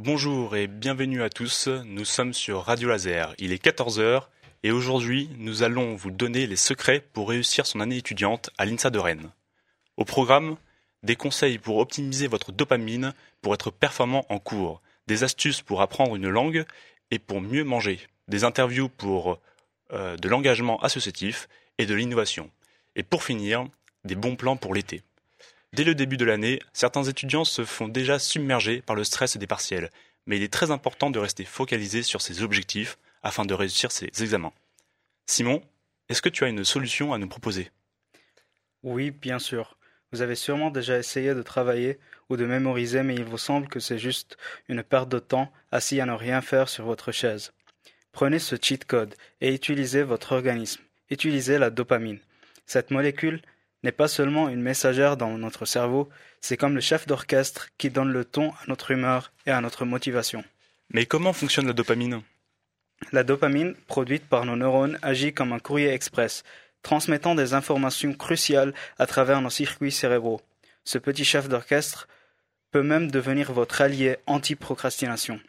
Bonjour et bienvenue à tous, nous sommes sur Radio Laser, il est 14h et aujourd'hui nous allons vous donner les secrets pour réussir son année étudiante à l'INSA de Rennes. Au programme, des conseils pour optimiser votre dopamine pour être performant en cours, des astuces pour apprendre une langue et pour mieux manger, des interviews pour euh, de l'engagement associatif et de l'innovation. Et pour finir, des bons plans pour l'été. Dès le début de l'année, certains étudiants se font déjà submerger par le stress des partiels, mais il est très important de rester focalisé sur ses objectifs afin de réussir ses examens. Simon, est-ce que tu as une solution à nous proposer? Oui, bien sûr. Vous avez sûrement déjà essayé de travailler ou de mémoriser, mais il vous semble que c'est juste une perte de temps assis à ne rien faire sur votre chaise. Prenez ce cheat code et utilisez votre organisme. Utilisez la dopamine. Cette molécule n'est pas seulement une messagère dans notre cerveau, c'est comme le chef d'orchestre qui donne le ton à notre humeur et à notre motivation. Mais comment fonctionne la dopamine? La dopamine, produite par nos neurones, agit comme un courrier express, transmettant des informations cruciales à travers nos circuits cérébraux. Ce petit chef d'orchestre peut même devenir votre allié anti-procrastination.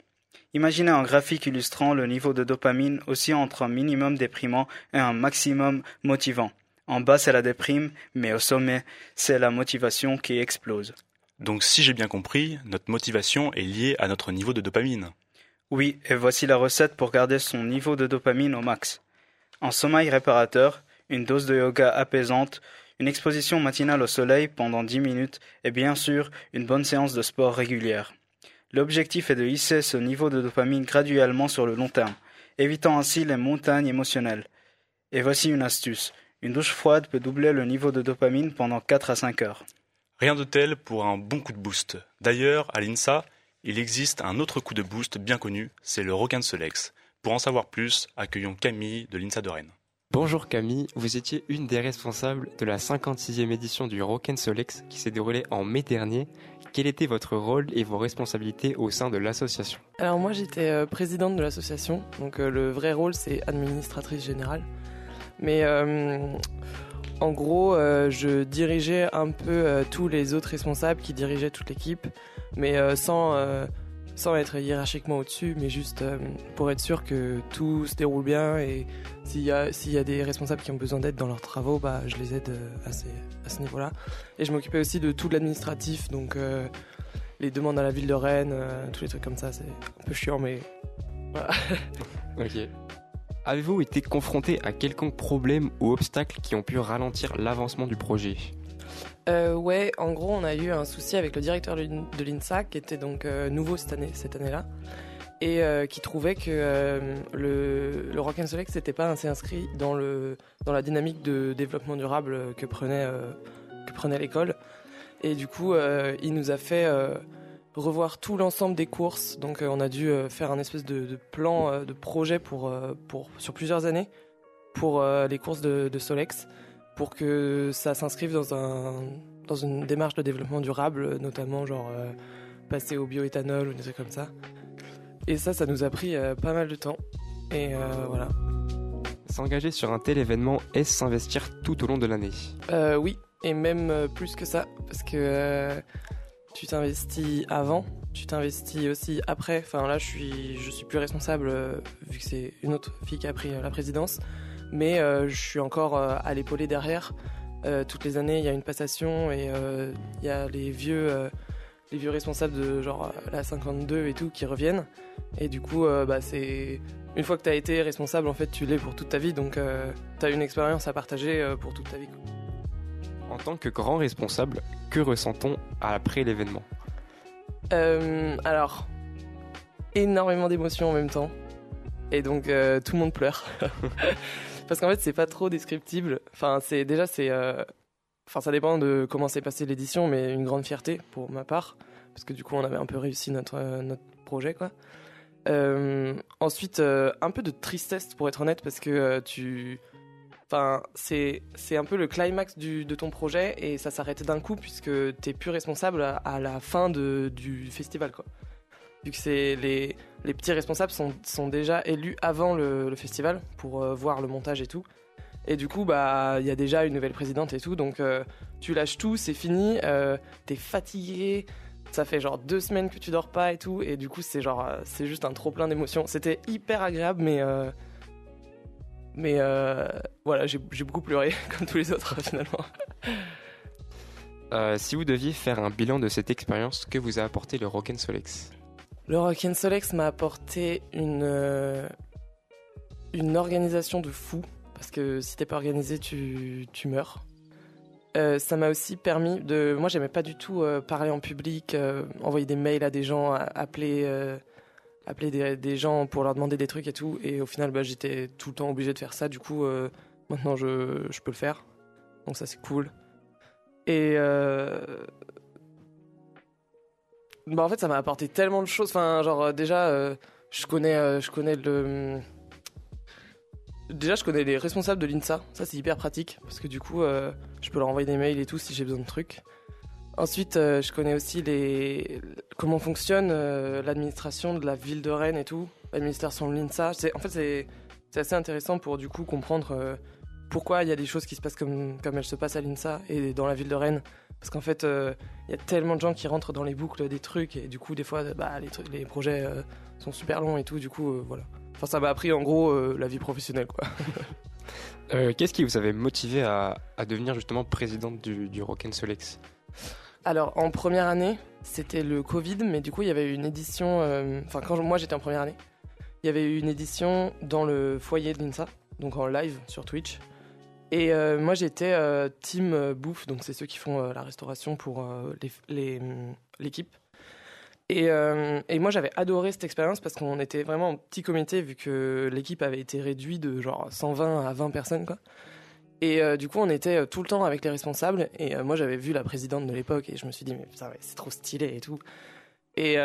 Imaginez un graphique illustrant le niveau de dopamine aussi entre un minimum déprimant et un maximum motivant. En bas, c'est la déprime, mais au sommet, c'est la motivation qui explose. Donc si j'ai bien compris, notre motivation est liée à notre niveau de dopamine. Oui, et voici la recette pour garder son niveau de dopamine au max. Un sommeil réparateur, une dose de yoga apaisante, une exposition matinale au soleil pendant 10 minutes et bien sûr une bonne séance de sport régulière. L'objectif est de hisser ce niveau de dopamine graduellement sur le long terme, évitant ainsi les montagnes émotionnelles. Et voici une astuce. Une douche froide peut doubler le niveau de dopamine pendant 4 à 5 heures. Rien de tel pour un bon coup de boost. D'ailleurs, à l'INSA, il existe un autre coup de boost bien connu, c'est le Rocan Solex. Pour en savoir plus, accueillons Camille de l'INSA de Rennes. Bonjour Camille, vous étiez une des responsables de la 56e édition du Rock Solex qui s'est déroulée en mai dernier. Quel était votre rôle et vos responsabilités au sein de l'association? Alors moi j'étais euh, présidente de l'association, donc euh, le vrai rôle c'est administratrice générale. Mais euh, en gros, euh, je dirigeais un peu euh, tous les autres responsables qui dirigeaient toute l'équipe, mais sans, sans être hiérarchiquement au-dessus, mais juste pour être sûr que tout se déroule bien et s'il y, a, s'il y a des responsables qui ont besoin d'aide dans leurs travaux, bah, je les aide à, ce niveau-là. Et je m'occupais aussi de tout l'administratif, donc les demandes à la ville de Rennes, tous les trucs comme ça, c'est un peu chiant, mais voilà. ok. Avez-vous été confronté à quelconque problème ou obstacle qui ont pu ralentir l'avancement du projet? Euh, ouais, en gros, on a eu un souci avec le directeur de l'INSA, qui était donc euh, nouveau cette année, cette année-là, et euh, qui trouvait que euh, le, le Rock and Select n'était pas assez inscrit dans, le, dans la dynamique de développement durable que prenait, que prenait l'école. Et du coup, il nous a fait revoir tout l'ensemble des courses. Donc euh, on a dû euh, faire un espèce de, plan euh, de projet pour, pour, sur plusieurs années pour les courses de, Solex pour que ça s'inscrive dans, un, dans une démarche de développement durable, notamment genre passer au bioéthanol ou des trucs comme ça. Et ça, ça nous a pris pas mal de temps. Et voilà. S'engager sur un tel événement, est-ce s'investir tout au long de l'année? Oui, et même plus que ça, parce que tu t'investis avant, tu t'investis aussi après. Enfin là, je suis, je suis plus responsable euh, vu que c'est une autre fille qui a pris euh, la présidence, mais euh, je suis encore à l'épauler derrière. toutes les années, il y a une passation et il y a les vieux, les vieux responsables de genre la 52 et tout qui reviennent. Et du coup, bah c'est une fois que tu as été responsable, en fait, tu l'es pour toute ta vie, donc tu as une expérience à partager pour toute ta vie. En tant que grand responsable, que ressent-on après l'événement? Euh, Alors, énormément d'émotions en même temps. Et donc, euh, tout le monde pleure. Parce qu'en fait, c'est pas trop descriptible. Enfin, c'est déjà, c'est. Euh, enfin, ça dépend de comment s'est passée l'édition, mais une grande fierté pour ma part. Parce que du coup, on avait un peu réussi notre, notre projet, quoi. ensuite, un peu de tristesse pour être honnête, parce que tu Enfin, c'est un peu le climax de ton projet et ça s'arrête d'un coup puisque t'es plus responsable à, la fin de, du festival, quoi. Vu que les, les, petits responsables sont, sont, déjà élus avant le, festival pour euh, voir le montage et tout. Et du coup, bah, il y a déjà une nouvelle présidente et tout, donc euh, tu lâches tout, c'est fini, euh, t'es fatigué, ça fait genre deux semaines que tu dors pas et tout, et du coup c'est genre c'est juste un trop plein d'émotions. C'était hyper agréable, mais mais euh, voilà, j'ai beaucoup pleuré comme tous les autres finalement. Euh, si vous deviez faire un bilan de cette expérience, que vous a apporté le Rock'n'Solex Le Rock'n'Solex m'a apporté une euh, une organisation de fou, parce que si t'es pas organisé, tu tu meurs. Euh, ça m'a aussi permis de. Moi, j'aimais pas du tout parler en public, envoyer des mails à des gens, appeler, appeler des, gens pour leur demander des trucs et tout. Et au final, bah, j'étais tout le temps obligé de faire ça. Du coup, euh, maintenant, je, je peux le faire. Donc, ça, c'est cool. Et. euh, Bah, en fait, ça m'a apporté tellement de choses. Enfin, genre, euh, déjà, euh, je connais, je connais le. Déjà, je connais les responsables de l'INSA. Ça, c'est hyper pratique parce que du coup, je peux leur envoyer des mails et tout si j'ai besoin de trucs. Ensuite, euh, je connais aussi les comment fonctionne euh, l'administration de la ville de Rennes et tout, l'administration de l'INSA. En fait, c'est assez intéressant pour du coup comprendre euh, pourquoi il y a des choses qui se passent comme elles se passent à l'INSA et dans la ville de Rennes. Parce qu'en fait, il y a tellement de gens qui rentrent dans les boucles des trucs et du coup, des fois, bah, les, projets sont super longs et tout. Du coup, voilà. Enfin, ça m'a appris en gros la vie professionnelle, quoi. Qu'est-ce qui vous avait motivé à, devenir justement présidente du, du Rock'n'Solex Alors, en première année, c'était le Covid, mais du coup, il y avait une édition. euh, Enfin, quand moi j'étais en première année, il y avait eu une édition dans le foyer de l'INSA, donc en live sur Twitch. Et euh, moi j'étais euh, team bouffe, donc c'est ceux qui font la restauration pour hum, l'équipe. Et, et moi j'avais adoré cette expérience parce qu'on était vraiment en petit comité vu que l'équipe avait été réduite de genre 120 à 20 personnes quoi. Et euh, du coup, on était euh, tout le temps avec les responsables. Et euh, moi, j'avais vu la présidente de l'époque et je me suis dit, mais putain, c'est trop stylé et tout. Et,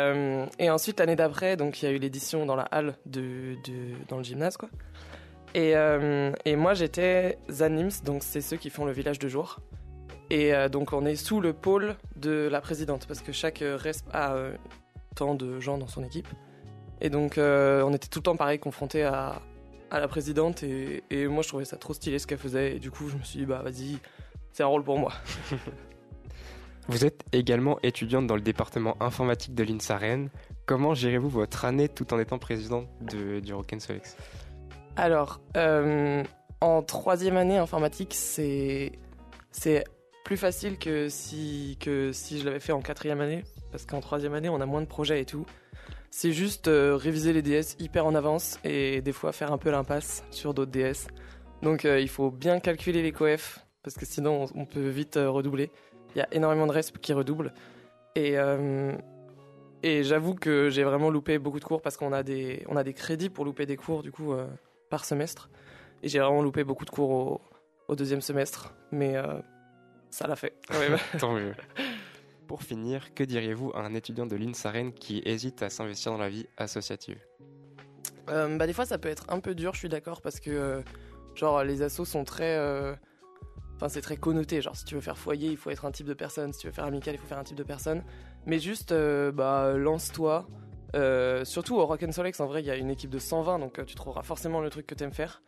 ensuite, l'année d'après, donc il y a eu l'édition dans la halle de, dans le gymnase, quoi. Et, moi, j'étais Zanims, donc c'est ceux qui font le village de jour. Et donc, on est sous le pôle de la présidente parce que chaque resp a tant de gens dans son équipe. Et donc, on était tout le temps pareil, confrontés à, à la présidente et, et moi je trouvais ça trop stylé ce qu'elle faisait et du coup je me suis dit bah vas-y c'est un rôle pour moi. Vous êtes également étudiante dans le département informatique de l'INSA Rennes. Comment gérez-vous votre année tout en étant présidente de- du Rock'n'Solex Alors euh, en troisième année informatique c'est c'est plus facile que si que si je l'avais fait en quatrième année parce qu'en troisième année on a moins de projets et tout. C'est juste euh, réviser les DS hyper en avance et des fois faire un peu l'impasse sur d'autres DS. Donc euh, il faut bien calculer les coefs parce que sinon on, on peut vite euh, redoubler. Il y a énormément de resp qui redoublent et et j'avoue que j'ai vraiment loupé beaucoup de cours parce qu'on a des on a des crédits pour louper des cours du coup par semestre et j'ai vraiment loupé beaucoup de cours au, au deuxième semestre mais ça l'a fait. Tant mieux. Pour finir, que diriez-vous à un étudiant de l'INSA Rennes qui hésite à s'investir dans la vie associative? Euh, bah, des fois, ça peut être un peu dur, je suis d'accord, parce que euh, genre les assos sont très. euh, Enfin, c'est très connoté. Genre, si tu veux faire foyer, il faut être un type de personne. Si tu veux faire amical, il faut faire un type de personne. Mais juste, bah, lance-toi. Surtout au Rock'n'Solex, en vrai, il y a une équipe de 120, donc tu trouveras forcément le truc que t'aimes faire.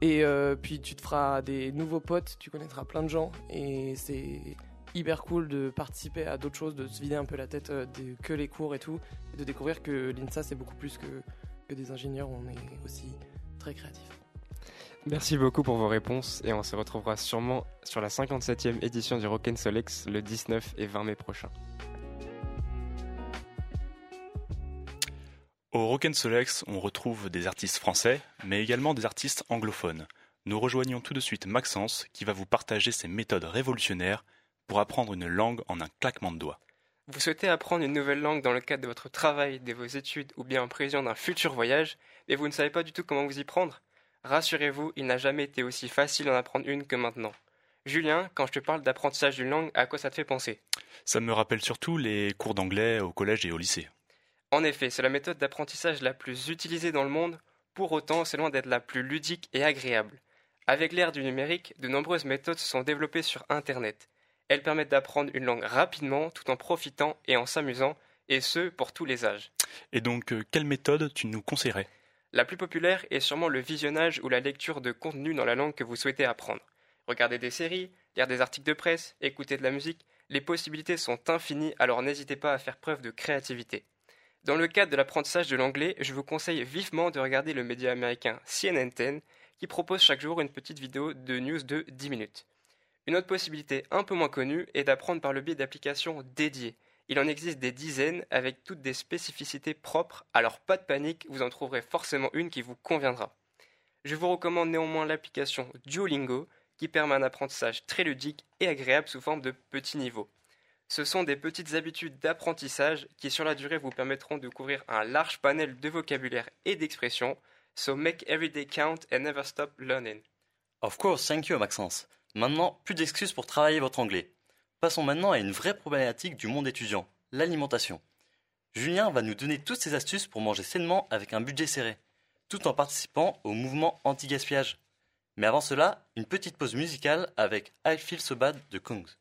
Et puis, tu te feras des nouveaux potes, tu connaîtras plein de gens, et c'est hyper cool de participer à d'autres choses, de se vider un peu la tête euh, de- que les cours et tout, et de découvrir que l'INSA, c'est beaucoup plus que, que des ingénieurs, on est aussi très créatifs. Merci beaucoup pour vos réponses et on se retrouvera sûrement sur la 57e édition du Rock'n'Solex le 19 et 20 mai prochain. Au Rock'n'Solex, on retrouve des artistes français, mais également des artistes anglophones. Nous rejoignons tout de suite Maxence, qui va vous partager ses méthodes révolutionnaires pour apprendre une langue en un claquement de doigts. Vous souhaitez apprendre une nouvelle langue dans le cadre de votre travail, de vos études ou bien en prévision d'un futur voyage, mais vous ne savez pas du tout comment vous y prendre Rassurez-vous, il n'a jamais été aussi facile d'en apprendre une que maintenant. Julien, quand je te parle d'apprentissage d'une langue, à quoi ça te fait penser? Ça me rappelle surtout les cours d'anglais au collège et au lycée. En effet, c'est la méthode d'apprentissage la plus utilisée dans le monde, pour autant c'est loin d'être la plus ludique et agréable. Avec l'ère du numérique, de nombreuses méthodes se sont développées sur Internet. Elles permettent d'apprendre une langue rapidement tout en profitant et en s'amusant, et ce, pour tous les âges. Et donc, euh, quelle méthode tu nous conseillerais? La plus populaire est sûrement le visionnage ou la lecture de contenu dans la langue que vous souhaitez apprendre. Regarder des séries, lire des articles de presse, écouter de la musique, Les possibilités sont infinies, alors n'hésitez pas à faire preuve de créativité. Dans le cadre de l'apprentissage de l'anglais, je vous conseille vivement de regarder le média américain CNN 10 qui propose chaque jour une petite vidéo de news de 10 minutes. Une autre possibilité un peu moins connue est d'apprendre par le biais d'applications dédiées. Il en existe des dizaines avec toutes des spécificités propres, alors pas de panique, vous en trouverez forcément une qui vous conviendra. Je vous recommande néanmoins l'application Duolingo qui permet un apprentissage très ludique et agréable sous forme de petits niveaux. Ce sont des petites habitudes d'apprentissage qui sur la durée vous permettront de couvrir un large panel de vocabulaire et d'expressions. So make every day count and never stop learning. Of course, thank you Maxence. Maintenant, plus d'excuses pour travailler votre anglais. Passons maintenant à une vraie problématique du monde étudiant, l'alimentation. Julien va nous donner toutes ses astuces pour manger sainement avec un budget serré tout en participant au mouvement anti-gaspillage. Mais avant cela, une petite pause musicale avec I Feel So Bad de Kongs.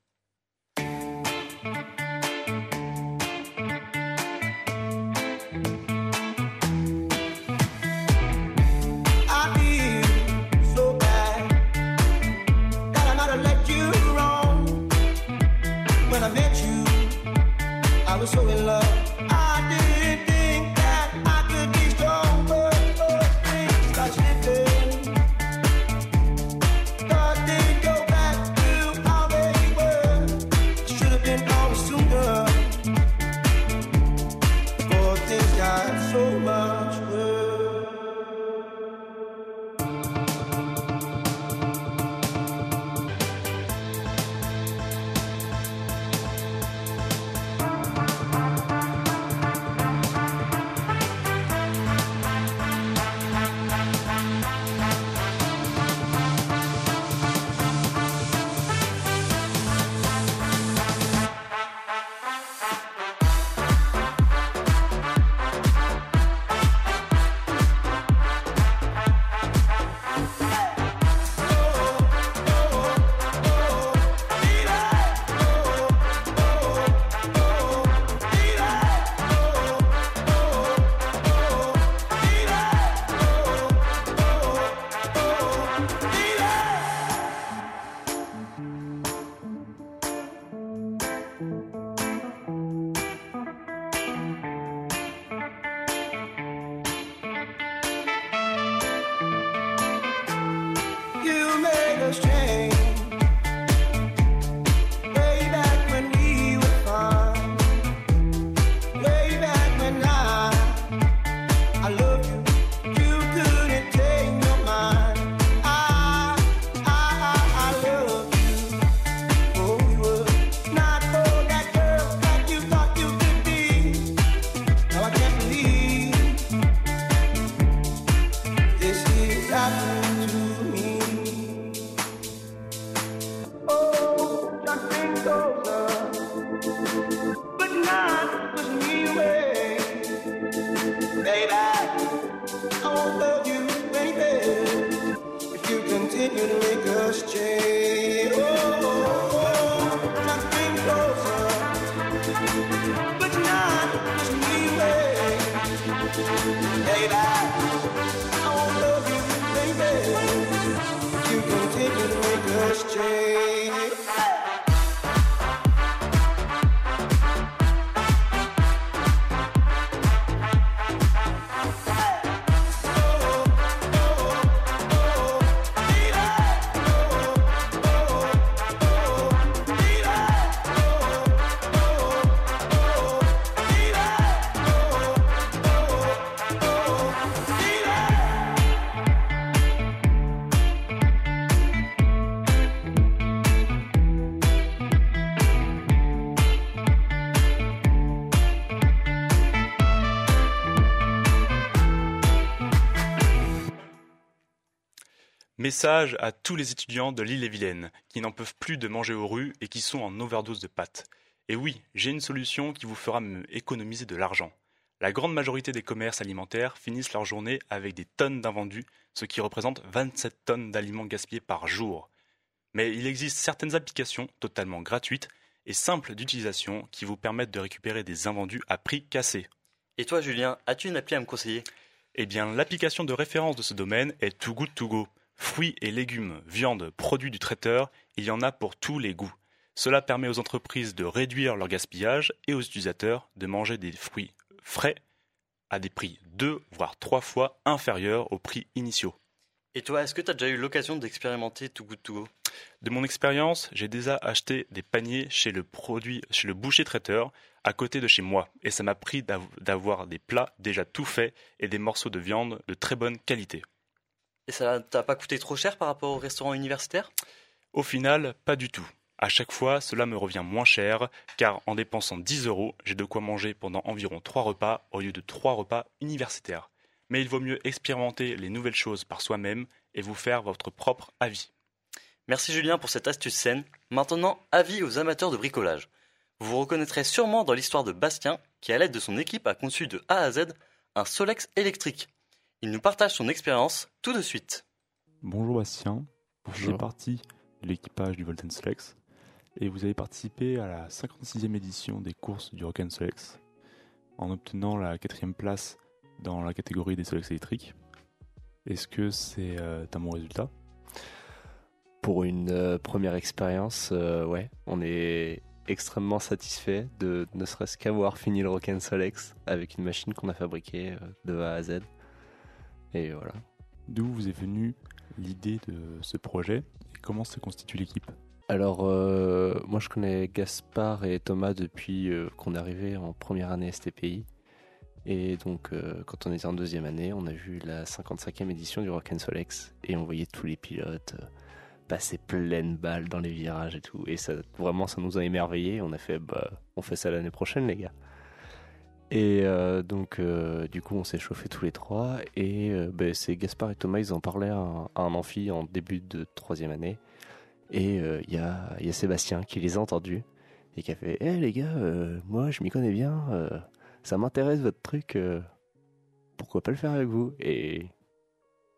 Message à tous les étudiants de l'île-et-Vilaine qui n'en peuvent plus de manger aux rues et qui sont en overdose de pâtes. Et oui, j'ai une solution qui vous fera économiser de l'argent. La grande majorité des commerces alimentaires finissent leur journée avec des tonnes d'invendus, ce qui représente 27 tonnes d'aliments gaspillés par jour. Mais il existe certaines applications totalement gratuites et simples d'utilisation qui vous permettent de récupérer des invendus à prix cassé. Et toi Julien, as-tu une appli à me conseiller? Eh bien, l'application de référence de ce domaine est Too Good To Go. Fruits et légumes, viande, produits du traiteur, il y en a pour tous les goûts. Cela permet aux entreprises de réduire leur gaspillage et aux utilisateurs de manger des fruits frais à des prix deux voire trois fois inférieurs aux prix initiaux. Et toi, est-ce que tu as déjà eu l'occasion d'expérimenter Too Good To Go De mon expérience, j'ai déjà acheté des paniers chez le produit, chez le boucher traiteur à côté de chez moi, et ça m'a pris d'av- d'avoir des plats déjà tout faits et des morceaux de viande de très bonne qualité. Et ça t'a pas coûté trop cher par rapport au restaurant universitaire? Au final, pas du tout. À chaque fois, cela me revient moins cher, car en dépensant 10 euros, j'ai de quoi manger pendant environ 3 repas au lieu de 3 repas universitaires. Mais il vaut mieux expérimenter les nouvelles choses par soi-même et vous faire votre propre avis. Merci Julien pour cette astuce saine. Maintenant, avis aux amateurs de bricolage. Vous vous reconnaîtrez sûrement dans l'histoire de Bastien, qui à l'aide de son équipe a conçu de A à Z un Solex électrique. Il nous partage son expérience tout de suite. Bonjour Bastien, je fais Bonjour. partie de l'équipage du Volten Solex et vous avez participé à la 56e édition des courses du Rock'n Solex en obtenant la quatrième place dans la catégorie des Solex électriques. Est-ce que c'est euh, un bon résultat? Pour une euh, première expérience, euh, ouais, on est extrêmement satisfait de ne serait-ce qu'avoir fini le Rock'n Solex avec une machine qu'on a fabriquée euh, de A à Z. Et voilà. D'où vous est venue l'idée de ce projet et comment se constitue l'équipe? Alors, euh, moi je connais Gaspard et Thomas depuis euh, qu'on est arrivé en première année STPI. Et donc, euh, quand on était en deuxième année, on a vu la 55e édition du Rock'n Solex et on voyait tous les pilotes passer pleine balle dans les virages et tout. Et ça, vraiment, ça nous a émerveillés. On a fait, bah, on fait ça l'année prochaine, les gars. Et euh, donc, euh, du coup, on s'est chauffé tous les trois. Et euh, ben, c'est Gaspard et Thomas, ils en parlaient à un, amphi en début de troisième année. Et il y, a, Sébastien qui les a entendus et qui a fait Eh les gars, moi je m'y connais bien, ça m'intéresse votre truc, pourquoi pas le faire avec vous? Et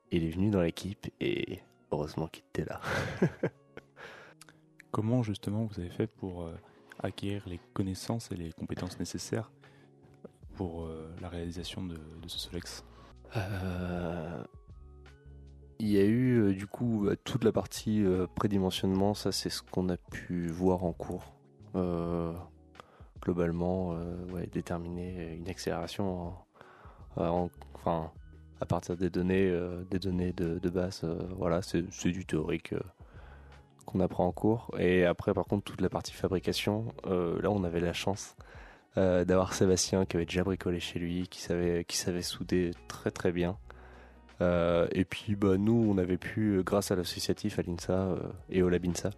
il est venu dans l'équipe et heureusement qu'il était là. Comment justement vous avez fait pour acquérir les connaissances et les compétences nécessaires? Pour euh, la réalisation de, ce Solex Euh, Il y a eu euh, du coup euh, toute la partie prédimensionnement, ça c'est ce qu'on a pu voir en cours. Globalement, déterminer une accélération en- enfin, à partir des données, des données de, de base, voilà, c'est du théorique qu'on apprend en cours. Et après, par contre, toute la partie fabrication, là on avait la chance euh, d'avoir Sébastien qui avait déjà bricolé chez lui, qui savait, qui savait souder très très bien. Euh, et puis bah, nous, on avait pu, euh, grâce à l'associatif, à l'INSA et au Labinsa,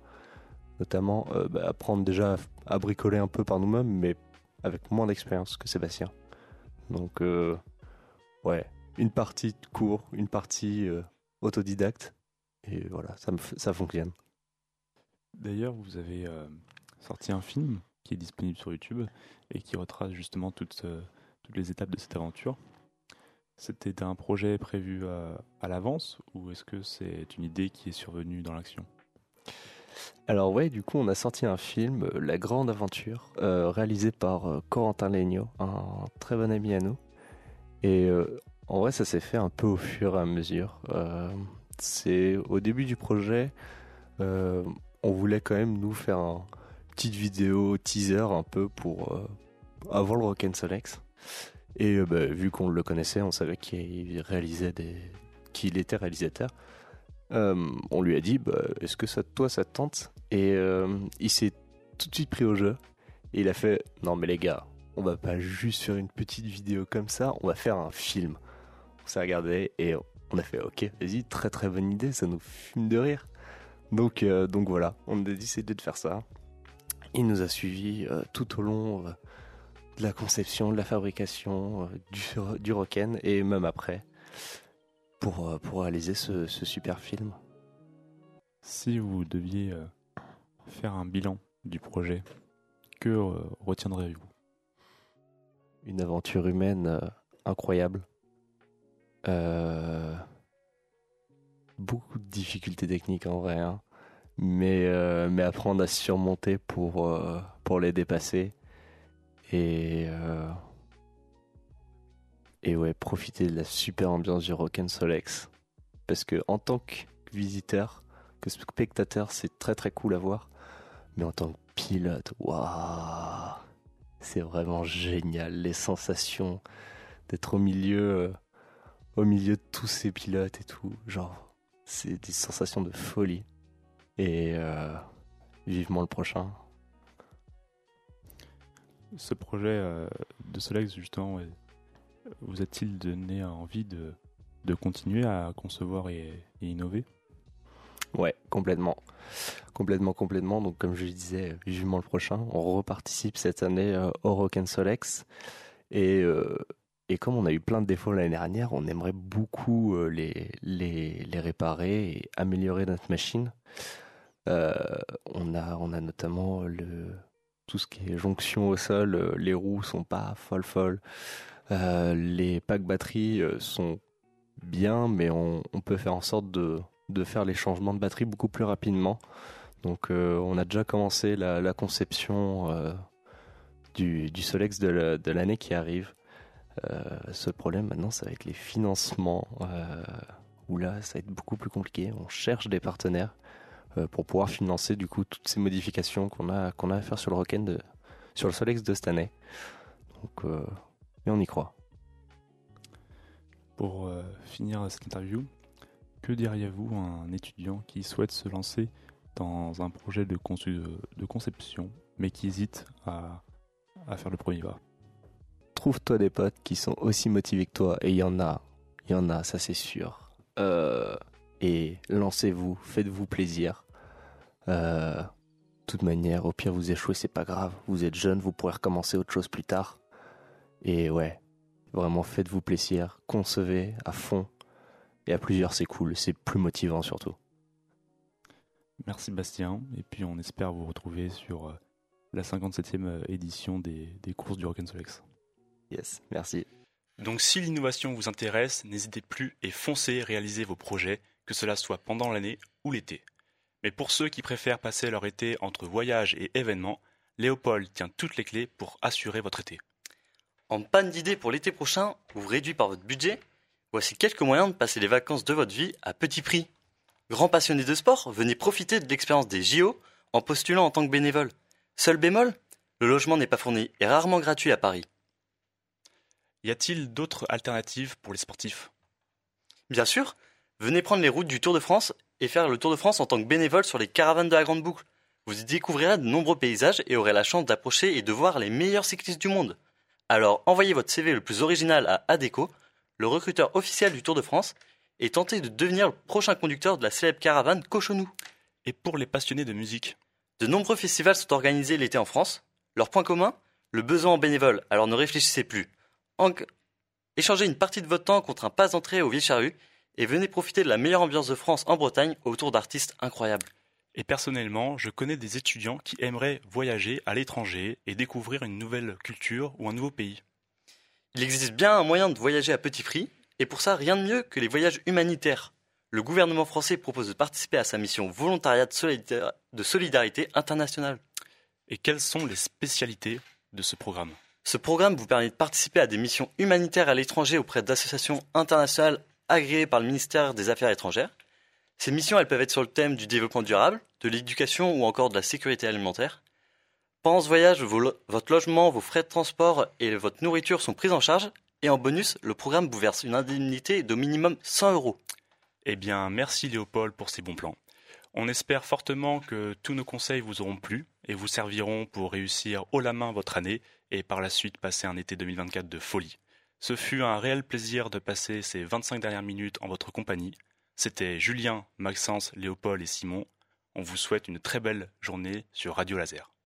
notamment, bah, apprendre déjà à, bricoler un peu par nous-mêmes, mais avec moins d'expérience que Sébastien. Donc, ouais, une partie de cours, une partie autodidacte, et voilà, ça, me, ça fonctionne. D'ailleurs, vous avez sorti un film qui est disponible sur YouTube et qui retrace justement toutes, euh, les étapes de cette aventure. C'était un projet prévu euh, à l'avance ou est-ce que c'est une idée qui est survenue dans l'action? Alors ouais, du coup, on a sorti un film, euh, La Grande Aventure, réalisé par Corentin Legno, un très bon ami à nous. Et en vrai, ça s'est fait un peu au fur et à mesure. C'est au début du projet, on voulait quand même nous faire une petite vidéo teaser un peu pour euh, avant le Rock'n Solex. Et euh, bah, vu qu'on le connaissait, on savait qu'il réalisait des, qu'il était réalisateur. Euh, on lui a dit, bah, est-ce que ça, toi, ça te tente? Et euh, il s'est tout de suite pris au jeu. Et il a fait, non mais les gars, on va pas juste faire une petite vidéo comme ça, on va faire un film. On s'est regardé et on a fait, ok, vas-y, très très bonne idée, ça nous fume de rire. Donc, donc voilà, on a décidé de faire ça. Il nous a suivis euh, tout au long euh, de la conception, de la fabrication, euh, du, du et même après pour, pour réaliser ce, ce super film. Si vous deviez faire un bilan du projet, que retiendrez-vous Une aventure humaine incroyable. Beaucoup de difficultés techniques en vrai, hein. Mais, euh, mais apprendre à surmonter pour, euh, pour les dépasser. Et, euh, profiter de la super ambiance du Rock'n Solex. Parce que en tant que visiteur, que spectateur, c'est très très cool à voir. Mais en tant que pilote, waouh, c'est vraiment génial. Les sensations d'être au milieu, au milieu de tous ces pilotes et tout, genre, c'est des sensations de folie. Et euh, vivement le prochain. Ce projet euh, de Solex, justement, ouais, vous a-t-il donné envie de, de continuer à concevoir et, et innover? Ouais, complètement. Complètement, complètement. Donc, comme je disais, vivement le prochain. On reparticipe cette année euh, au Rock Solex. Et, euh, et comme on a eu plein de défauts l'année dernière, on aimerait beaucoup euh, les, les, les réparer et améliorer notre machine. Euh, on, a, on a notamment tout ce qui est jonction au sol. euh, Les roues sont pas folles. Euh, les packs batterie euh, sont bien, mais on, peut faire en sorte de, faire les changements de batterie beaucoup plus rapidement. Donc on a déjà commencé la, conception du, Solex de la- de l'année qui arrive. Seul problème maintenant, ça va être les financements. Où là, ça va être beaucoup plus compliqué. On cherche des partenaires pour pouvoir financer du coup toutes ces modifications qu'on a qu'on a à faire sur le Rock'n de sur le Solex de cette année. Donc, euh, mais on y croit. Pour euh, finir cette interview, que diriez-vous à un étudiant qui souhaite se lancer dans un projet de, conception, mais qui hésite à, à faire le premier pas? Trouve-toi des potes qui sont aussi motivés que toi, et il y en a, il y en a, ça c'est sûr. Euh, et lancez-vous, faites-vous plaisir. Euh, de toute manière, au pire vous échouez, c'est pas grave. Vous êtes jeune, vous pourrez recommencer autre chose plus tard. Et ouais, vraiment faites-vous plaisir, concevez à fond. Et à plusieurs, c'est cool, c'est plus motivant surtout. Merci Bastien, et puis on espère vous retrouver sur euh, la 57e édition des, des courses du Rock'n'Solex. Yes, merci. Donc si l'innovation vous intéresse, n'hésitez plus et foncez réaliser vos projets, que cela soit pendant l'année ou l'été. Mais pour ceux qui préfèrent passer leur été entre voyages et événements, Léopold tient toutes les clés pour assurer votre été. En panne d'idées pour l'été prochain ou réduit par votre budget Voici quelques moyens de passer les vacances de votre vie à petit prix. Grand passionné de sport, venez profiter de l'expérience des JO en postulant en tant que bénévole. Seul bémol Le logement n'est pas fourni et rarement gratuit à Paris. Y a-t-il d'autres alternatives pour les sportifs? Bien sûr, venez prendre les routes du Tour de France et faire le Tour de France en tant que bénévole sur les caravanes de la Grande Boucle. Vous y découvrirez de nombreux paysages et aurez la chance d'approcher et de voir les meilleurs cyclistes du monde. Alors envoyez votre CV le plus original à ADECO, le recruteur officiel du Tour de France, et tentez de devenir le prochain conducteur de la célèbre caravane Cochonou. Et pour les passionnés de musique De nombreux festivals sont organisés l'été en France. Leur point commun Le besoin en bénévoles, alors ne réfléchissez plus. En- Échangez une partie de votre temps contre un pass d'entrée au Vieilles Charrues et venez profiter de la meilleure ambiance de France en Bretagne autour d'artistes incroyables. Et personnellement, je connais des étudiants qui aimeraient voyager à l'étranger et découvrir une nouvelle culture ou un nouveau pays. Il existe bien un moyen de voyager à petit prix, et pour ça, rien de mieux que les voyages humanitaires. Le gouvernement français propose de participer à sa mission volontariat de solidar- de solidarité internationale. Et quelles sont les spécialités de ce programme? Ce programme vous permet de participer à des missions humanitaires à l'étranger auprès d'associations internationales agréées par le ministère des Affaires étrangères. Ces missions, elles peuvent être sur le thème du développement durable, de l'éducation ou encore de la sécurité alimentaire. Pendant ce voyage, votre logement, vos frais de transport et votre nourriture sont pris en charge. Et en bonus, le programme vous verse une indemnité d'au minimum 100 euros. Eh bien, merci Léopold pour ces bons plans. On espère fortement que tous nos conseils vous auront plu et vous serviront pour réussir haut la main votre année et par la suite passer un été 2024 de folie. Ce fut un réel plaisir de passer ces 25 dernières minutes en votre compagnie. C'était Julien, Maxence, Léopold et Simon. On vous souhaite une très belle journée sur Radio Laser.